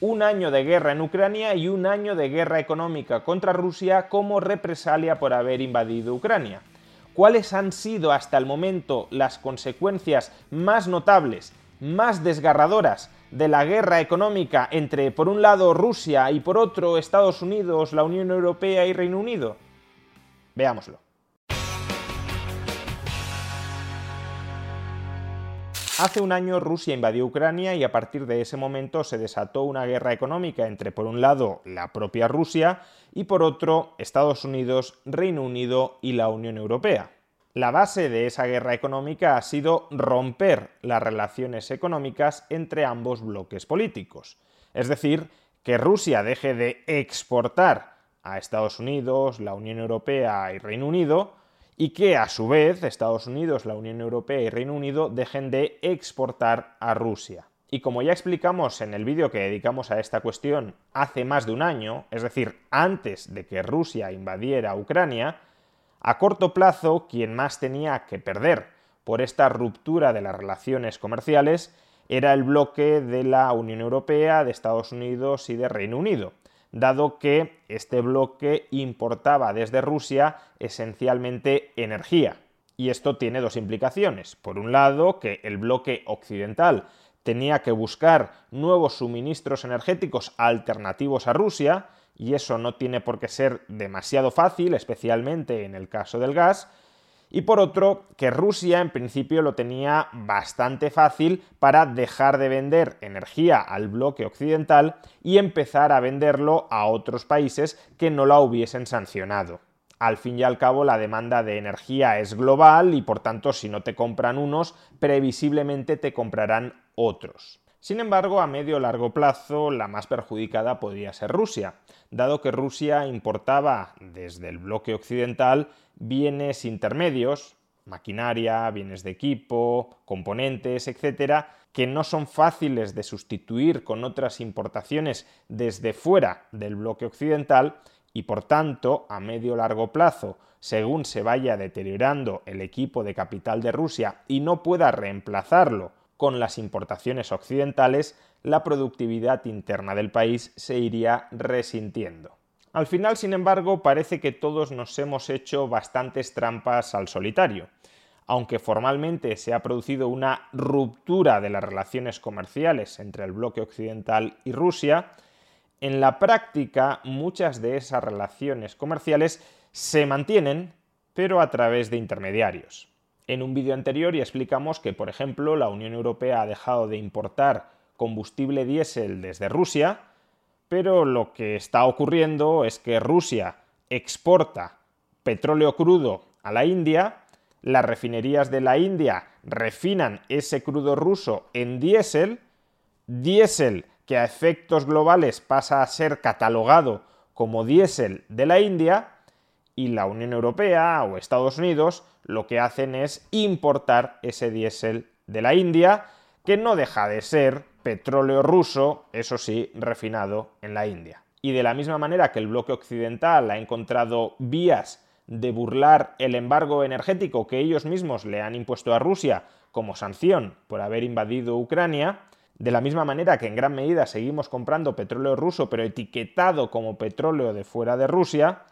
un año de guerra en Ucrania y un año de guerra económica contra Rusia como represalia por haber invadido Ucrania. ¿Cuáles han sido hasta el momento las consecuencias más notables, más desgarradoras de la guerra económica entre, por un lado, Rusia y por otro, Estados Unidos, la Unión Europea y Reino Unido? Veámoslo. Hace un año Rusia invadió Ucrania y a partir de ese momento se desató una guerra económica entre, por un lado, la propia Rusia y, por otro, Estados Unidos, Reino Unido y la Unión Europea. La base de esa guerra económica ha sido romper las relaciones económicas entre ambos bloques políticos. Es decir, que Rusia deje de exportar a Estados Unidos, la Unión Europea y Reino Unido, y que a su vez Estados Unidos, la Unión Europea y Reino Unido dejen de exportar a Rusia. Y como ya explicamos en el vídeo que dedicamos a esta cuestión hace más de un año, es decir, antes de que Rusia invadiera Ucrania, a corto plazo quien más tenía que perder por esta ruptura de las relaciones comerciales era el bloque de la Unión Europea, de Estados Unidos y de Reino Unido dado que este bloque importaba desde Rusia esencialmente energía. Y esto tiene dos implicaciones. Por un lado, que el bloque occidental tenía que buscar nuevos suministros energéticos alternativos a Rusia, y eso no tiene por qué ser demasiado fácil, especialmente en el caso del gas, y por otro, que Rusia en principio lo tenía bastante fácil para dejar de vender energía al bloque occidental y empezar a venderlo a otros países que no la hubiesen sancionado. Al fin y al cabo, la demanda de energía es global y por tanto, si no te compran unos, previsiblemente te comprarán otros. Sin embargo, a medio o largo plazo, la más perjudicada podría ser Rusia, dado que Rusia importaba desde el bloque occidental bienes intermedios, maquinaria, bienes de equipo, componentes, etcétera, que no son fáciles de sustituir con otras importaciones desde fuera del bloque occidental y por tanto, a medio largo plazo, según se vaya deteriorando el equipo de capital de Rusia y no pueda reemplazarlo con las importaciones occidentales, la productividad interna del país se iría resintiendo. Al final, sin embargo, parece que todos nos hemos hecho bastantes trampas al solitario. Aunque formalmente se ha producido una ruptura de las relaciones comerciales entre el bloque occidental y Rusia, en la práctica muchas de esas relaciones comerciales se mantienen, pero a través de intermediarios. En un vídeo anterior ya explicamos que, por ejemplo, la Unión Europea ha dejado de importar combustible diésel desde Rusia, pero lo que está ocurriendo es que Rusia exporta petróleo crudo a la India, las refinerías de la India refinan ese crudo ruso en diésel, diésel que a efectos globales pasa a ser catalogado como diésel de la India, y la Unión Europea o Estados Unidos lo que hacen es importar ese diésel de la India, que no deja de ser petróleo ruso, eso sí, refinado en la India. Y de la misma manera que el bloque occidental ha encontrado vías de burlar el embargo energético que ellos mismos le han impuesto a Rusia como sanción por haber invadido Ucrania, de la misma manera que en gran medida seguimos comprando petróleo ruso pero etiquetado como petróleo de fuera de Rusia,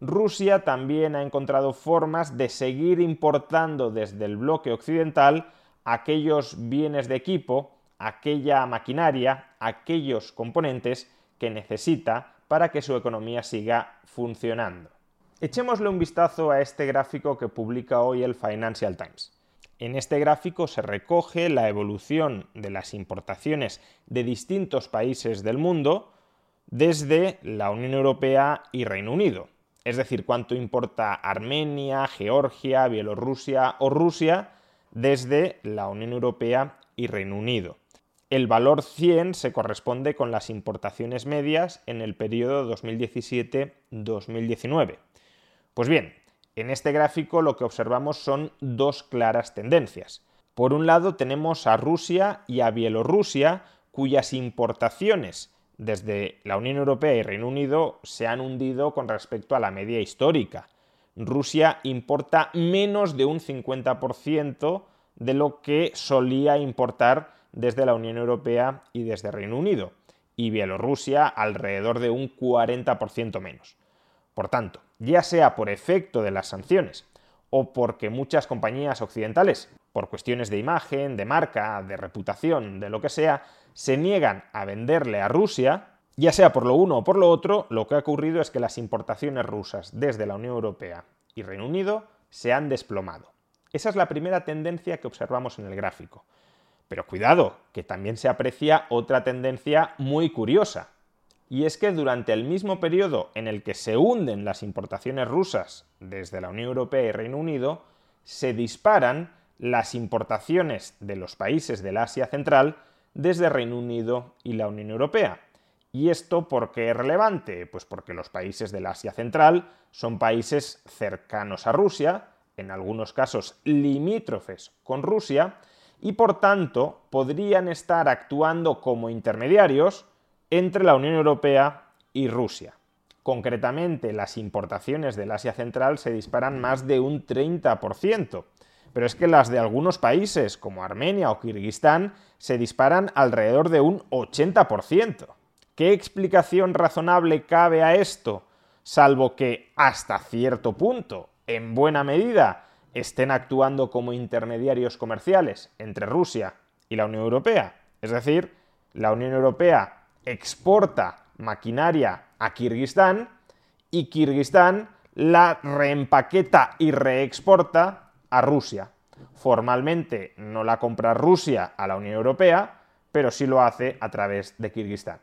Rusia también ha encontrado formas de seguir importando desde el bloque occidental aquellos bienes de equipo, aquella maquinaria, aquellos componentes que necesita para que su economía siga funcionando. Echémosle un vistazo a este gráfico que publica hoy el Financial Times. En este gráfico se recoge la evolución de las importaciones de distintos países del mundo desde la Unión Europea y Reino Unido es decir, cuánto importa Armenia, Georgia, Bielorrusia o Rusia desde la Unión Europea y Reino Unido. El valor 100 se corresponde con las importaciones medias en el periodo 2017-2019. Pues bien, en este gráfico lo que observamos son dos claras tendencias. Por un lado tenemos a Rusia y a Bielorrusia, cuyas importaciones desde la Unión Europea y Reino Unido se han hundido con respecto a la media histórica. Rusia importa menos de un 50% de lo que solía importar desde la Unión Europea y desde Reino Unido, y Bielorrusia alrededor de un 40% menos. Por tanto, ya sea por efecto de las sanciones o porque muchas compañías occidentales, por cuestiones de imagen, de marca, de reputación, de lo que sea, se niegan a venderle a Rusia, ya sea por lo uno o por lo otro, lo que ha ocurrido es que las importaciones rusas desde la Unión Europea y Reino Unido se han desplomado. Esa es la primera tendencia que observamos en el gráfico. Pero cuidado, que también se aprecia otra tendencia muy curiosa. Y es que durante el mismo periodo en el que se hunden las importaciones rusas desde la Unión Europea y Reino Unido, se disparan las importaciones de los países del Asia Central desde Reino Unido y la Unión Europea. ¿Y esto por qué es relevante? Pues porque los países del Asia Central son países cercanos a Rusia, en algunos casos limítrofes con Rusia, y por tanto podrían estar actuando como intermediarios entre la Unión Europea y Rusia. Concretamente, las importaciones del Asia Central se disparan más de un 30%, pero es que las de algunos países, como Armenia o Kirguistán, se disparan alrededor de un 80%. ¿Qué explicación razonable cabe a esto? Salvo que, hasta cierto punto, en buena medida, estén actuando como intermediarios comerciales entre Rusia y la Unión Europea. Es decir, la Unión Europea exporta maquinaria a Kirguistán y Kirguistán la reempaqueta y reexporta a Rusia. Formalmente no la compra Rusia a la Unión Europea, pero sí lo hace a través de Kirguistán.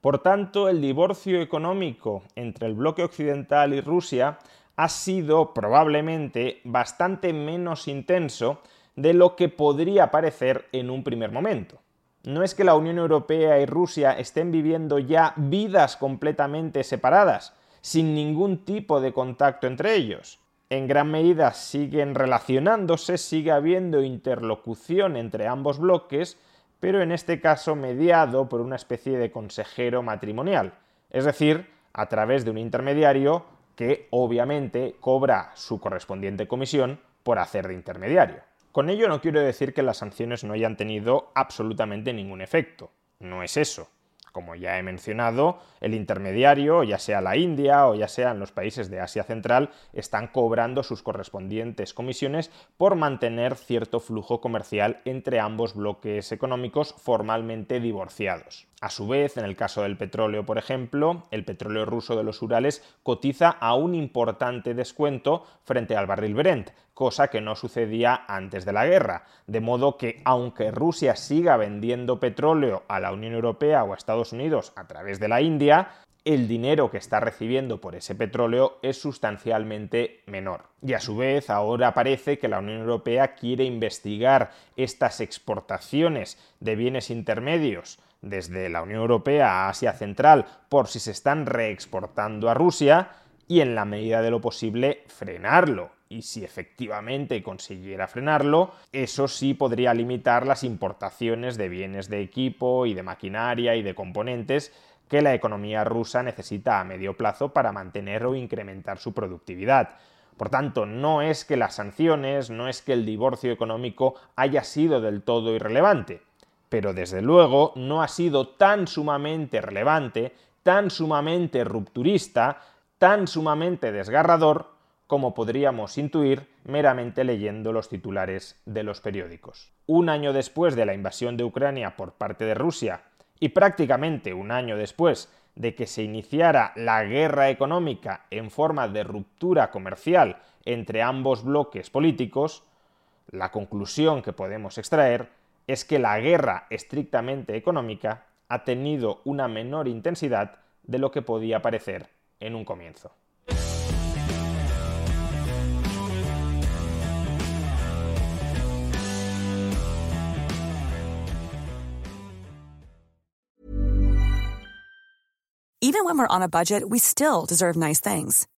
Por tanto, el divorcio económico entre el bloque occidental y Rusia ha sido probablemente bastante menos intenso de lo que podría parecer en un primer momento. No es que la Unión Europea y Rusia estén viviendo ya vidas completamente separadas, sin ningún tipo de contacto entre ellos en gran medida siguen relacionándose, sigue habiendo interlocución entre ambos bloques, pero en este caso mediado por una especie de consejero matrimonial, es decir, a través de un intermediario que obviamente cobra su correspondiente comisión por hacer de intermediario. Con ello no quiero decir que las sanciones no hayan tenido absolutamente ningún efecto, no es eso. Como ya he mencionado, el intermediario, ya sea la India o ya sean los países de Asia Central, están cobrando sus correspondientes comisiones por mantener cierto flujo comercial entre ambos bloques económicos formalmente divorciados. A su vez, en el caso del petróleo, por ejemplo, el petróleo ruso de los Urales cotiza a un importante descuento frente al barril Brent, cosa que no sucedía antes de la guerra. De modo que, aunque Rusia siga vendiendo petróleo a la Unión Europea o a Estados Unidos a través de la India, el dinero que está recibiendo por ese petróleo es sustancialmente menor. Y a su vez, ahora parece que la Unión Europea quiere investigar estas exportaciones de bienes intermedios desde la Unión Europea a Asia Central por si se están reexportando a Rusia y en la medida de lo posible frenarlo. Y si efectivamente consiguiera frenarlo, eso sí podría limitar las importaciones de bienes de equipo y de maquinaria y de componentes que la economía rusa necesita a medio plazo para mantener o incrementar su productividad. Por tanto, no es que las sanciones, no es que el divorcio económico haya sido del todo irrelevante, pero desde luego no ha sido tan sumamente relevante, tan sumamente rupturista, tan sumamente desgarrador como podríamos intuir meramente leyendo los titulares de los periódicos. Un año después de la invasión de Ucrania por parte de Rusia y prácticamente un año después de que se iniciara la guerra económica en forma de ruptura comercial entre ambos bloques políticos, la conclusión que podemos extraer es que la guerra estrictamente económica ha tenido una menor intensidad de lo que podía parecer en un comienzo. Even when we're on a budget, we still deserve nice things.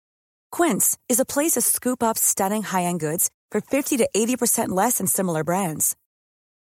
Quince is a place to scoop up stunning high-end goods for 50 to 80% less than similar brands.